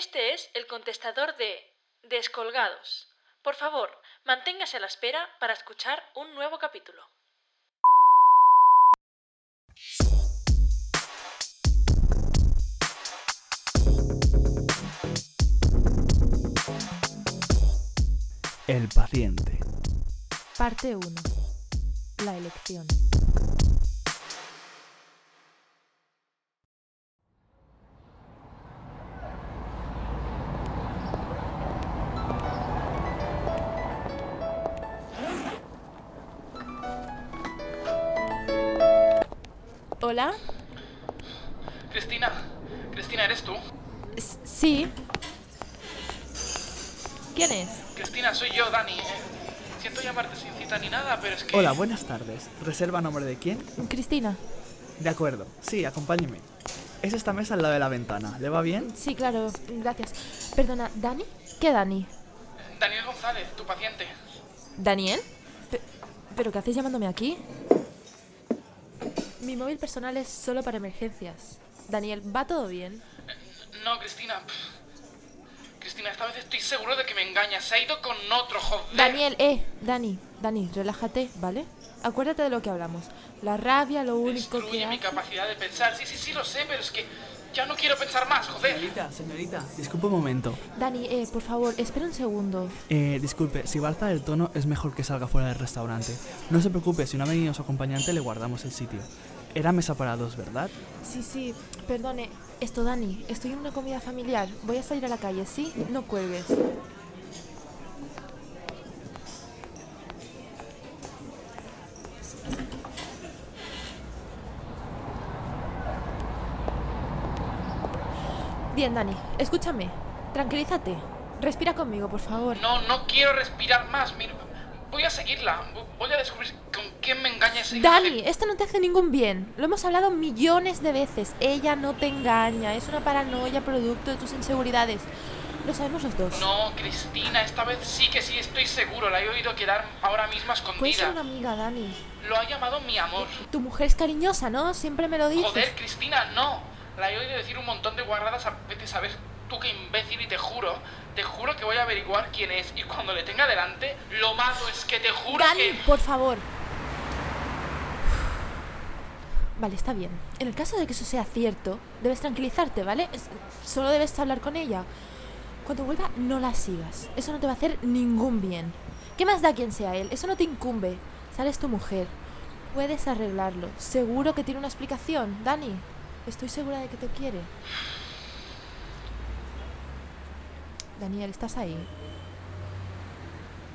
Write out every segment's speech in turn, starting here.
Este es el contestador de Descolgados. Por favor, manténgase a la espera para escuchar un nuevo capítulo. El paciente. Parte 1. La elección. Hola. Cristina, Cristina, ¿eres tú? S- Sí. ¿Quién es? Cristina, soy yo, Dani. Eh, siento llamarte sin cita ni nada, pero es que... Hola, buenas tardes. ¿Reserva nombre de quién? Cristina. De acuerdo. Sí, acompáñeme. Es esta mesa al lado de la ventana. ¿Le va bien? Sí, claro, gracias. Perdona, ¿Dani? ¿Qué Dani? Daniel González, tu paciente. ¿Daniel? Pe- ¿Pero qué haces llamándome aquí? Mi móvil personal es solo para emergencias. Daniel, ¿va todo bien? No, Cristina. Cristina, esta vez estoy seguro de que me engañas. Se ha ido con otro, joder. Daniel, eh, Dani, Dani, relájate, ¿vale? Acuérdate de lo que hablamos. La rabia, lo único Destruye que mi hace... capacidad de pensar. Sí, sí, sí, lo sé, pero es que ya no quiero pensar más, joder. Señorita, señorita. Disculpe un momento. Dani, eh, por favor, espera un segundo. Eh, disculpe, si va a alzar el tono, es mejor que salga fuera del restaurante. No se preocupe, si no ha venido su acompañante, le guardamos el sitio. Era mesa para dos, ¿verdad? Sí, sí, perdone. Esto, Dani, estoy en una comida familiar. Voy a salir a la calle, ¿sí? No cuelgues. Bien, Dani, escúchame. Tranquilízate. Respira conmigo, por favor. No, no quiero respirar más. Mira, voy a seguirla. Voy a descubrir con quién me engaña ese Dani, esto no te hace ningún bien. Lo hemos hablado millones de veces. Ella no te engaña. Es una paranoia producto de tus inseguridades. Lo sabemos los dos. No, Cristina, esta vez sí que sí estoy seguro. La he oído quedar ahora mismo Puedes ser escondida. una amiga, Dani. Lo ha llamado mi amor. Tu mujer es cariñosa, ¿no? Siempre me lo dices. Joder, Cristina, no. La he oído decir un montón de guarradas a vete a saber tú qué imbécil y te juro, te juro que voy a averiguar quién es y cuando le tenga delante lo mato. Es que te juro Dani, que... por favor. Vale, está bien. En el caso de que eso sea cierto, debes tranquilizarte, ¿vale? Es- Solo debes hablar con ella. Cuando vuelva, no la sigas. Eso no te va a hacer ningún bien. ¿Qué más da quien sea él? Eso no te incumbe. Sales tu mujer. Puedes arreglarlo. Seguro que tiene una explicación, Dani. Estoy segura de que te quiere. Daniel, ¿estás ahí?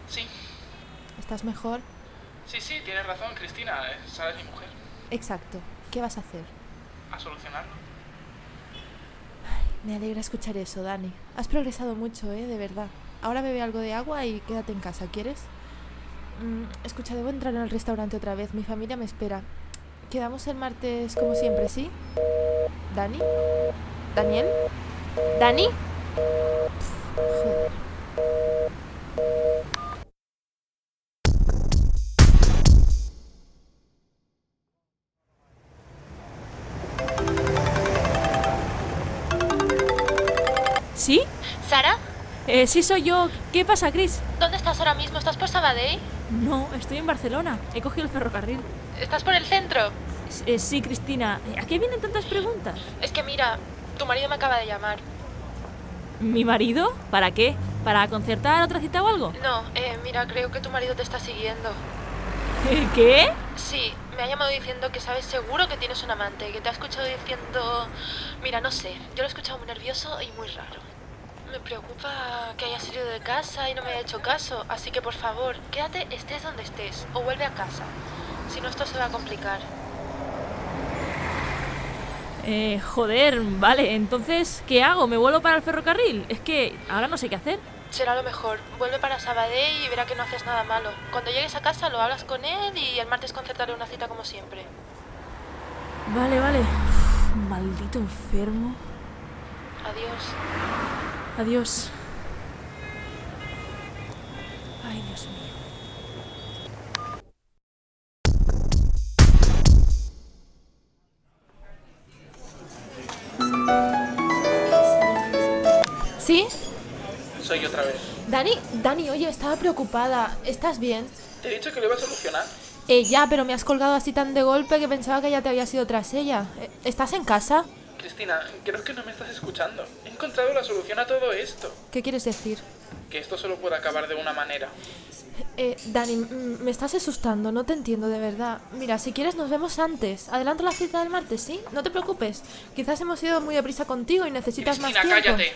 Sí, ¿Estás mejor? sí, sí, tienes razón, Cristina. Sara es mi mujer. Exacto. ¿Qué vas a hacer? A solucionarlo. Me alegra escuchar eso, Dani. Has progresado mucho, ¿eh? De verdad. Ahora bebe algo de agua y quédate en casa, ¿quieres? Mm, escucha, debo entrar en el restaurante otra vez. Mi familia me espera. Quedamos el martes como siempre, ¿sí? ¿Dani? ¿Daniel? ¿Dani? Pff, joder. ¿Sí? ¿Sara? Eh, sí soy yo. ¿Qué pasa, Chris? ¿Dónde estás ahora mismo? ¿Estás por Sabadell? No, estoy en Barcelona. He cogido el ferrocarril. ¿Estás por el centro? Eh, sí, Cristina. ¿A qué vienen tantas preguntas? Es que mira, tu marido me acaba de llamar. ¿Mi marido? ¿Para qué? ¿Para concertar otra cita o algo? No, eh, mira, creo que tu marido te está siguiendo. Eh, ¿Qué? Sí, me ha llamado diciendo que sabes seguro que tienes un amante, que te ha escuchado diciendo... Mira, no sé, yo lo he escuchado muy nervioso y muy raro. Me preocupa que haya salido de casa y no me haya hecho caso, así que por favor, quédate estés donde estés o vuelve a casa. Si no, esto se va a complicar. Eh, joder, vale. Entonces, ¿qué hago? ¿Me vuelvo para el ferrocarril? Es que ahora no sé qué hacer. Será lo mejor. Vuelve para Sabadell y verá que no haces nada malo. Cuando llegues a casa lo hablas con él y el martes concertaré una cita como siempre. Vale, vale. Uf, maldito enfermo. Adiós. Adiós. Ay, Dios mío. ¿Sí? Soy yo otra vez. Dani, Dani, oye, estaba preocupada. ¿Estás bien? Te he dicho que lo iba a solucionar. Eh, ya, pero me has colgado así tan de golpe que pensaba que ya te había sido tras ella. Eh, ¿Estás en casa? Cristina, creo que no me estás escuchando. He encontrado la solución a todo esto. ¿Qué quieres decir? Que esto solo puede acabar de una manera. Eh, Dani, me estás asustando, no te entiendo de verdad. Mira, si quieres nos vemos antes. Adelanto la cita del martes, ¿sí? No te preocupes. Quizás hemos ido muy deprisa contigo y necesitas Cristina, más tiempo. cállate.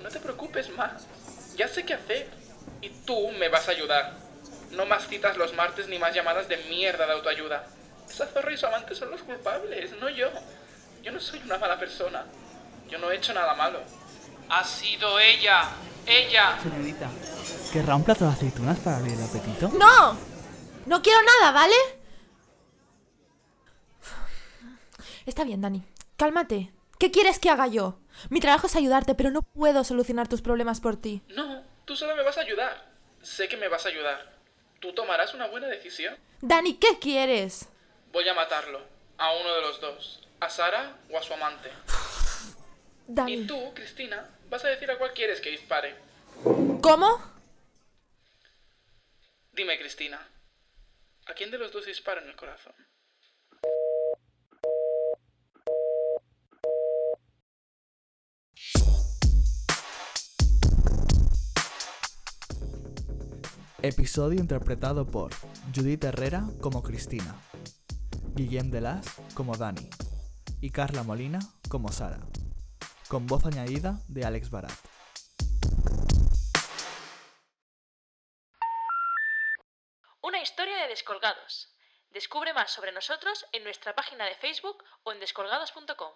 No te preocupes más. Ya sé qué hacer. Y tú me vas a ayudar. No más citas los martes ni más llamadas de mierda de autoayuda. Esa zorra y su amante son los culpables, no yo. Yo no soy una mala persona. Yo no he hecho nada malo. Ha sido ella. Ella. Señorita, ¿querrá un plato de aceitunas para abrir el apetito? ¡No! No quiero nada, ¿vale? Está bien, Dani. Cálmate. ¿Qué quieres que haga yo? Mi trabajo es ayudarte, pero no puedo solucionar tus problemas por ti. No, tú solo me vas a ayudar. Sé que me vas a ayudar. Tú tomarás una buena decisión. Dani, ¿qué quieres? Voy a matarlo. A uno de los dos. A Sara o a su amante. Dani. Y tú, Cristina, vas a decir a cuál quieres que dispare. ¿Cómo? Dime, Cristina. ¿A quién de los dos dispara en el corazón? Episodio interpretado por Judith Herrera como Cristina, Guillem Delas como Dani y Carla Molina como Sara, con voz añadida de Alex Barat. Una historia de descolgados. Descubre más sobre nosotros en nuestra página de Facebook o en descolgados.com.